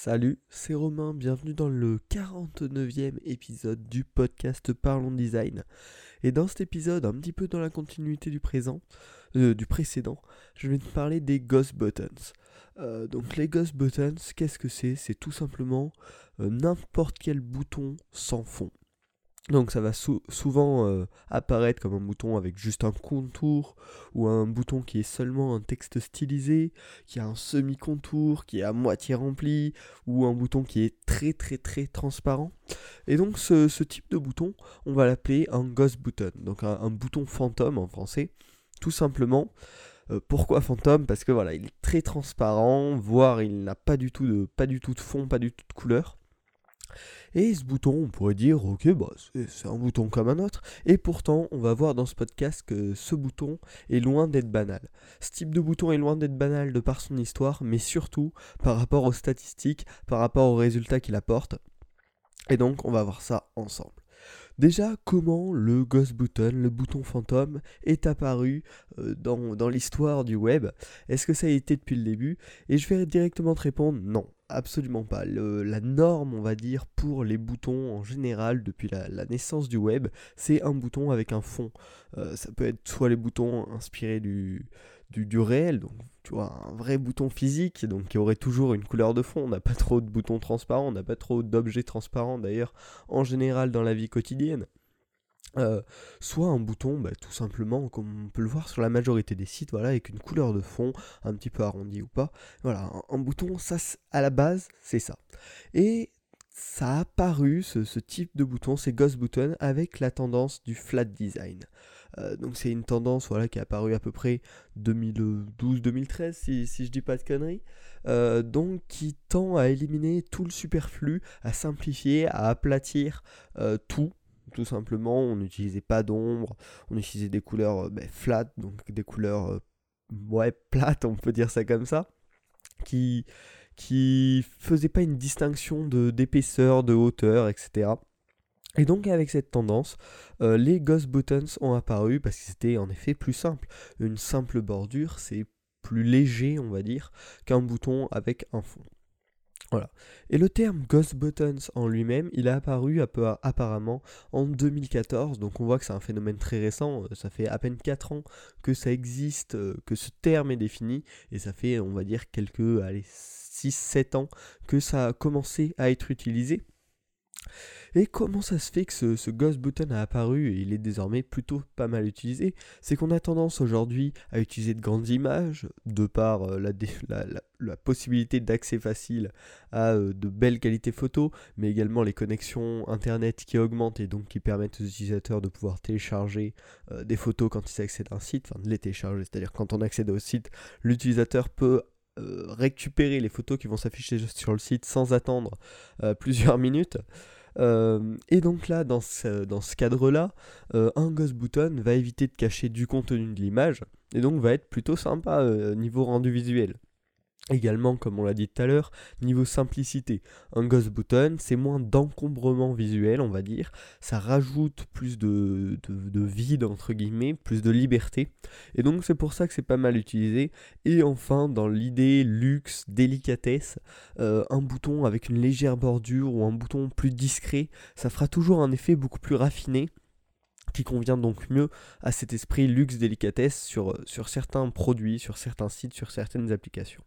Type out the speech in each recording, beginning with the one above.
Salut, c'est Romain, bienvenue dans le 49e épisode du podcast Parlons Design. Et dans cet épisode, un petit peu dans la continuité du présent, euh, du précédent, je vais te parler des Ghost Buttons. Euh, donc les Ghost Buttons, qu'est-ce que c'est? C'est tout simplement euh, n'importe quel bouton sans fond. Donc ça va souvent euh, apparaître comme un bouton avec juste un contour ou un bouton qui est seulement un texte stylisé, qui a un semi-contour, qui est à moitié rempli, ou un bouton qui est très très très transparent. Et donc ce, type de bouton, on va l'appeler un ghost button, donc un, bouton fantôme en français, tout simplement. Euh, pourquoi fantôme? Parce que voilà, il est très transparent, voire il n'a pas du tout de pas du tout de fond, pas du tout de couleur. Et ce bouton, on pourrait dire, ok, bah, c'est un bouton comme un autre. Et pourtant, on va voir dans ce podcast que ce bouton est loin d'être banal. Ce type de bouton est loin d'être banal de par son histoire, mais surtout par rapport aux statistiques, par rapport aux résultats qu'il apporte. Et donc, on va voir ça ensemble. Déjà, comment le Ghost Button, le bouton fantôme, est apparu euh, dans, dans l'histoire du web? Est-ce que ça a été depuis le début? Et je vais directement te répondre non. Absolument pas. la norme, on va dire, pour les boutons en général depuis la, naissance du web, c'est un bouton avec un fond. Euh, ça peut être soit les boutons inspirés du, du, réel, donc tu vois, un vrai bouton physique, donc qui aurait toujours une couleur de fond. On n'a pas trop de boutons transparents, on n'a pas trop d'objets transparents d'ailleurs, en général dans la vie quotidienne. Euh, soit un bouton bah, tout simplement comme on peut le voir sur la majorité des sites voilà avec une couleur de fond un petit peu arrondie ou pas. Voilà un, bouton ça à la base c'est ça. Et ça a apparu ce, type de bouton ces ghost buttons avec la tendance du flat design. Euh, donc c'est une tendance voilà qui est apparue à peu près 2012-2013 si, si je dis pas de conneries. Euh, donc qui tend à éliminer tout le superflu à simplifier à aplatir tout tout simplement, on n'utilisait pas d'ombre, on utilisait des couleurs euh, ben, flat, donc des couleurs euh, ouais, plates, on peut dire ça comme ça, qui qui faisaient pas une distinction de d'épaisseur, de hauteur, etc. Et donc avec cette tendance, euh, les Ghost Buttons ont apparu parce que c'était en effet plus simple. Une simple bordure, c'est plus léger, on va dire, qu'un bouton avec un fond. Voilà. Et le terme Ghost Buttons en lui-même, il a apparu apparemment en 2014, donc on voit que c'est un phénomène très récent, euh, ça fait à peine 4 ans que ça existe, euh, que ce terme est défini, et ça fait on va dire quelques 6-7 ans que ça a commencé à être utilisé. Et comment ça se fait que ce, Ghost Button a apparu et il est désormais plutôt pas mal utilisé? C'est qu'on a tendance aujourd'hui à utiliser de grandes images, de par euh, la, possibilité d'accès facile à euh, de belles qualités photos, mais également les connexions internet qui augmentent et donc qui permettent aux utilisateurs de pouvoir télécharger euh, des photos quand ils accèdent à un site, enfin de les télécharger, c'est-à-dire quand on accède au site, l'utilisateur peut récupérer les photos qui vont s'afficher sur le site sans attendre plusieurs minutes. Euh, et donc là, dans ce, cadre-là, euh, un Ghost Button va éviter de cacher du contenu de l'image, et donc va être plutôt sympa euh, niveau rendu visuel. Également, comme on l'a dit tout à l'heure, niveau simplicité, un Ghost Button, c'est moins d'encombrement visuel, on va dire. Ça rajoute plus de, de, vide, entre guillemets, plus de liberté. Et donc, c'est pour ça que c'est pas mal utilisé. Et enfin, dans l'idée luxe, délicatesse, euh, un bouton avec une légère bordure ou un bouton plus discret, ça fera toujours un effet beaucoup plus raffiné qui convient donc mieux à cet esprit luxe délicatesse sur, sur certains produits, sur certains sites, sur certaines applications.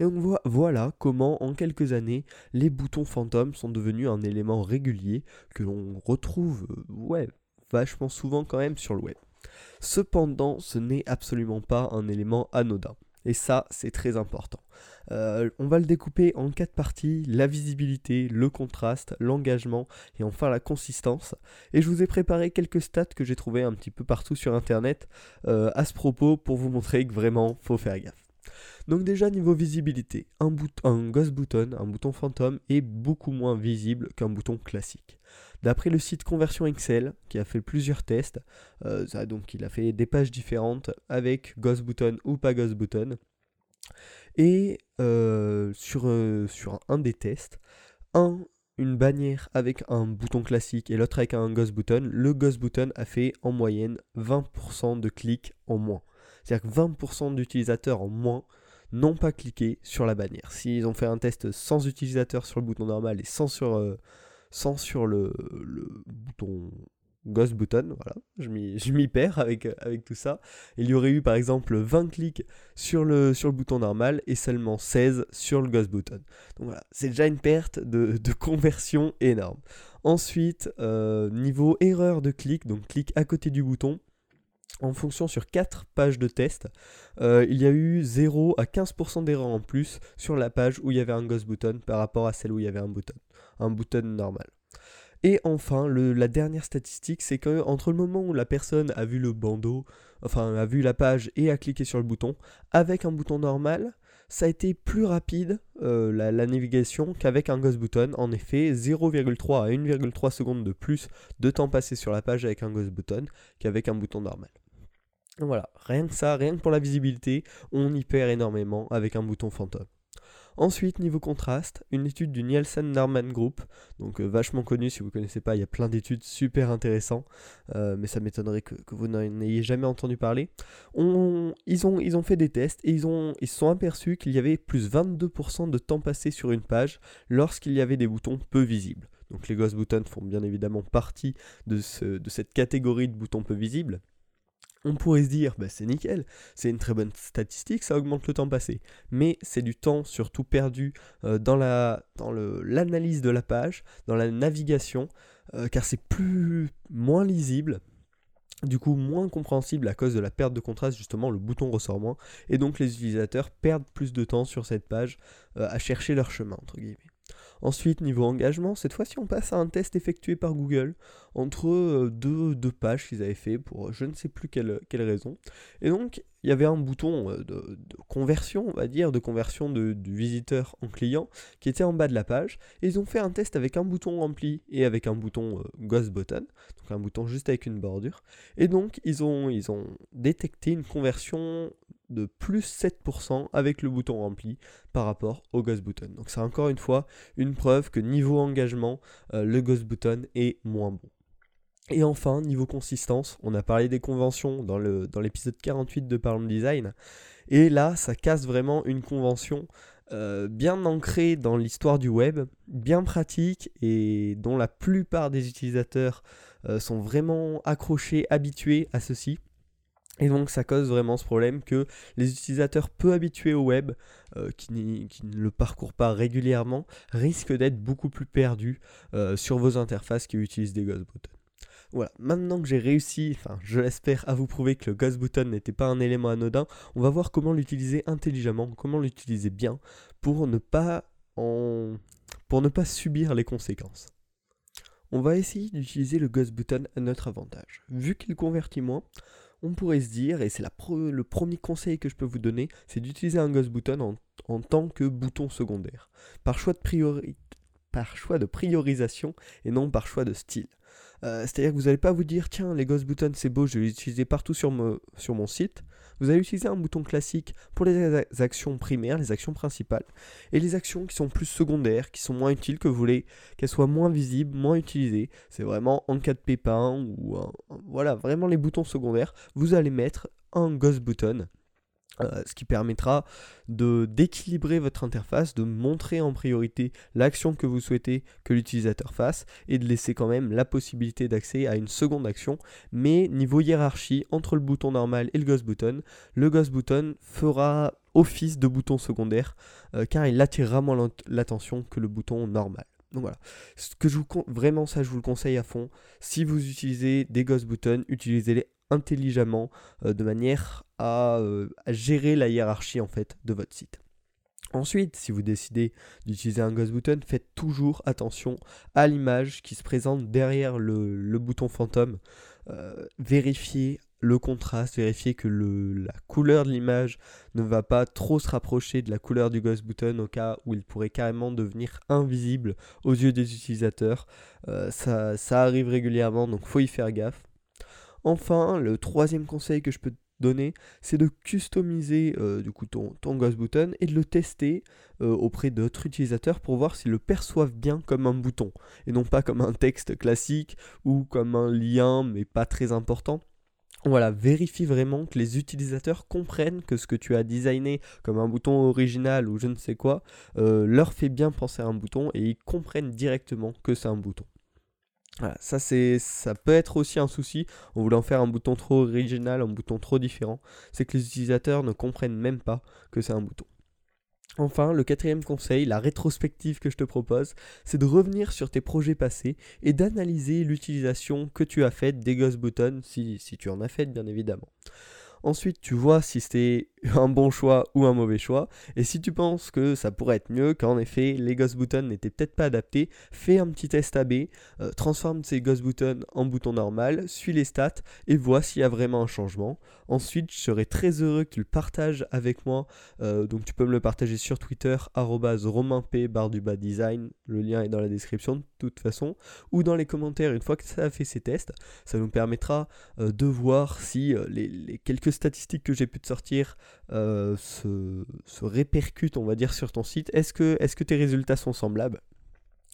Et on voit voilà comment en quelques années les boutons fantômes sont devenus un élément régulier que l'on retrouve euh, ouais, vachement souvent quand même sur le web. Cependant, ce n'est absolument pas un élément anodin. Et ça, c'est très important. Euh, on va le découper en quatre parties, la visibilité, le contraste, l'engagement et enfin la consistance. Et je vous ai préparé quelques stats que j'ai trouvées un petit peu partout sur Internet euh, à ce propos pour vous montrer que vraiment, faut faire gaffe. Donc déjà niveau visibilité, un, Ghost Button, un bouton fantôme, est beaucoup moins visible qu'un bouton classique. D'après le site Conversion Excel, qui a fait plusieurs tests, euh, donc il a fait des pages différentes avec Ghost Button ou pas Ghost Button, et euh, sur, euh, sur un des tests, un une bannière avec un bouton classique et l'autre avec un Ghost Button, le Ghost Button a fait en moyenne 20% de clics en moins. C'est-à-dire que 20% d'utilisateurs en moins n'ont pas cliqué sur la bannière. S'ils ont fait un test sans utilisateur sur le bouton normal et sans sur, euh, sans sur le, bouton Ghost Button, voilà, je m'y perds avec, avec tout ça. Il y aurait eu par exemple 20 clics sur le, sur le bouton normal et seulement 16 sur le Ghost Button. Donc voilà, c'est déjà une perte de, de conversion énorme. Ensuite, euh, niveau erreur de clic, donc clic à côté du bouton, en fonction sur 4 pages de test, euh, il y a eu 0 à 15% d'erreur en plus sur la page où il y avait un ghost button par rapport à celle où il y avait un button, un button normal. Et enfin, la dernière statistique, c'est que entre le moment où la personne a vu le bandeau, enfin a vu la page et a cliqué sur le bouton, avec un bouton normal, ça a été plus rapide euh, la, navigation qu'avec un ghost button. En effet, 0,3 à 1,3 secondes de plus de temps passé sur la page avec un ghost button qu'avec un bouton normal. Voilà, rien que ça, rien que pour la visibilité, on y perd énormément avec un bouton fantôme. Ensuite, niveau contraste, une étude du Nielsen Norman Group, donc euh, vachement connu si vous ne connaissez pas, il y a plein d'études super intéressantes, euh, mais ça m'étonnerait que, vous n'en ayez jamais entendu parler. ils, ont, fait des tests et ils, se sont aperçus qu'il y avait plus 22% de temps passé sur une page lorsqu'il y avait des boutons peu visibles. Donc les ghost buttons font bien évidemment partie de cette catégorie de boutons peu visibles. On pourrait se dire, bah, c'est nickel, c'est une très bonne statistique, ça augmente le temps passé. Mais c'est du temps surtout perdu euh, dans, la, dans l'analyse de la page, dans la navigation, euh, car c'est plus moins lisible, du coup moins compréhensible à cause de la perte de contraste, justement le bouton ressort moins, et donc les utilisateurs perdent plus de temps sur cette page euh, à chercher leur chemin, entre guillemets. Ensuite, niveau engagement, cette fois-ci, on passe à un test effectué par Google entre euh, deux, deux pages qu'ils avaient fait pour je ne sais plus quelle, raison. Et donc, il y avait un bouton euh, de, conversion, on va dire, de conversion de, du visiteur en client qui était en bas de la page. Et ils ont fait un test avec un bouton rempli et avec un bouton euh, Ghost Button, donc un bouton juste avec une bordure. Et donc, ils ont, ils ont détecté une conversion de plus 7% avec le bouton rempli par rapport au Ghost Button. Donc c'est encore une fois une preuve que niveau engagement, euh, le Ghost Button est moins bon. Et enfin, niveau consistance, on a parlé des conventions dans l'épisode dans 48 de Parlons Design. Et là, ça casse vraiment une convention euh, bien ancrée dans l'histoire du web, bien pratique et dont la plupart des utilisateurs euh, sont vraiment accrochés, habitués à ceci. Et donc ça cause vraiment ce problème que les utilisateurs peu habitués au web, euh, qui, ne le parcourent pas régulièrement, risquent d'être beaucoup plus perdus euh, sur vos interfaces qui utilisent des ghost buttons. Voilà, maintenant que j'ai réussi, enfin je l'espère, à vous prouver que le ghost button n'était pas un élément anodin, on va voir comment l'utiliser intelligemment, comment l'utiliser bien pour ne pas en... pour ne pas subir les conséquences. On va essayer d'utiliser le ghost button à notre avantage. Vu qu'il convertit moins, on pourrait se dire, et c'est le premier conseil que je peux vous donner, c'est d'utiliser un Ghost Button en, tant que bouton secondaire, par choix, de par choix de priorisation et non par choix de style. Euh, c'est-à-dire que vous n'allez pas vous dire, tiens, les Ghost Buttons c'est beau, je vais l'utiliser partout sur, sur mon site. Vous allez utiliser un bouton classique pour les actions primaires, les actions principales, et les actions qui sont plus secondaires, qui sont moins utiles, que vous voulez qu'elles soient moins visibles, moins utilisées. C'est vraiment en cas de pépin ou voilà, vraiment les boutons secondaires. Vous allez mettre un Ghost Button euh, ce qui permettra de d'équilibrer votre interface, de montrer en priorité l'action que vous souhaitez que l'utilisateur fasse et de laisser quand même la possibilité d'accès à une seconde action. Mais niveau hiérarchie entre le bouton normal et le Ghost Button, le Ghost Button fera office de bouton secondaire euh, car il attirera moins l'attention que le bouton normal. Donc voilà, ce que je vous vraiment ça je vous le conseille à fond. Si vous utilisez des Ghost Buttons, utilisez-les intelligemment euh, de manière euh, à, gérer la hiérarchie en fait de votre site. Ensuite, si vous décidez d'utiliser un Ghost Button, faites toujours attention à l'image qui se présente derrière le, bouton fantôme. Euh, vérifiez le contraste, vérifiez que la couleur de l'image ne va pas trop se rapprocher de la couleur du Ghost Button au cas où il pourrait carrément devenir invisible aux yeux des utilisateurs. ça, ça arrive régulièrement, donc faut y faire gaffe. Enfin, le troisième conseil que je peux te donner, c'est de customiser euh, du coup ton, ton Ghost et de le tester euh, auprès d'autres utilisateurs pour voir s'ils le perçoivent bien comme un bouton et non pas comme un texte classique ou comme un lien mais pas très important. Voilà, vérifie vraiment que les utilisateurs comprennent que ce que tu as designé comme un bouton original ou je ne sais quoi euh, leur fait bien penser à un bouton et ils comprennent directement que c'est un bouton. Ça, c'est, ça peut être aussi un souci en voulant faire un bouton trop original, un bouton trop différent. C'est que les utilisateurs ne comprennent même pas que c'est un bouton. Enfin, le quatrième conseil, la rétrospective que je te propose, c'est de revenir sur tes projets passés et d'analyser l'utilisation que tu as faite des Ghost Buttons, si, tu en as fait bien évidemment. Ensuite, tu vois si c'était un bon choix ou un mauvais choix. Et si tu penses que ça pourrait être mieux, qu'en effet les Ghost Buttons n'étaient peut-être pas adaptés, fais un petit test AB, euh, transforme ces Ghost Buttons en boutons normal, suis les stats et vois s'il y a vraiment un changement. Ensuite, je serais très heureux que tu le partages avec moi. Euh, donc tu peux me le partager sur Twitter, romainp barre du bas design. Le lien est dans la description de toute façon. Ou dans les commentaires une fois que ça a fait ses tests. Ça nous permettra euh, de voir si les quelques statistiques que j'ai pu te sortir euh, se, répercutent, on va dire, sur ton site. Est-ce que, est que tes résultats sont semblables?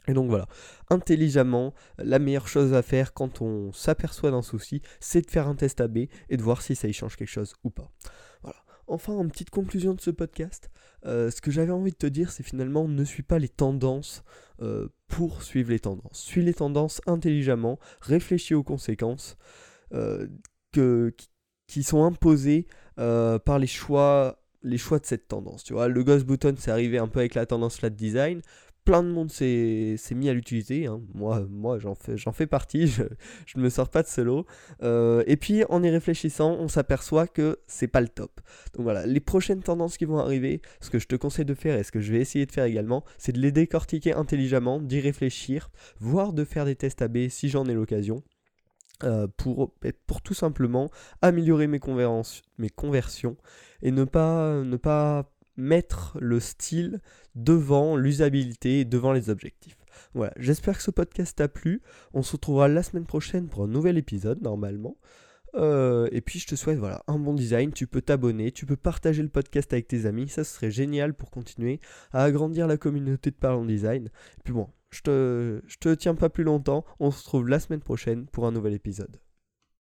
Et donc voilà, intelligemment, la meilleure chose à faire quand on s'aperçoit d'un souci, c'est de faire un test AB et de voir si ça y change quelque chose ou pas. Voilà. Enfin, en petite conclusion de ce podcast, euh, ce que j'avais envie de te dire, c'est finalement ne suis pas les tendances euh, pour suivre les tendances. Suis les tendances intelligemment, réfléchis aux conséquences que, qui sont imposés euh, par les choix, les choix de cette tendance. Tu vois, le Ghost Button, c'est arrivé un peu avec la tendance flat design. Plein de monde s'est mis à l'utiliser. Hein. Moi, moi j'en fais, fais partie. Je, ne me sors pas de solo. Euh, et puis, en y réfléchissant, on s'aperçoit que c'est pas le top. Donc voilà, les prochaines tendances qui vont arriver, ce que je te conseille de faire et ce que je vais essayer de faire également, c'est de les décortiquer intelligemment, d'y réfléchir, voire de faire des tests AB si j'en ai l'occasion. Euh, pour, pour tout simplement améliorer mes, mes conversions et ne pas, ne pas mettre le style devant l'usabilité devant les objectifs. Voilà, j'espère que ce podcast t'a plu. On se retrouvera la semaine prochaine pour un nouvel épisode normalement. Euh, et puis je te souhaite voilà, un bon design, tu peux t'abonner, tu peux partager le podcast avec tes amis, ça serait génial pour continuer à agrandir la communauté de Parlons Design. Et puis bon, je te, tiens pas plus longtemps. On se retrouve la semaine prochaine pour un nouvel épisode.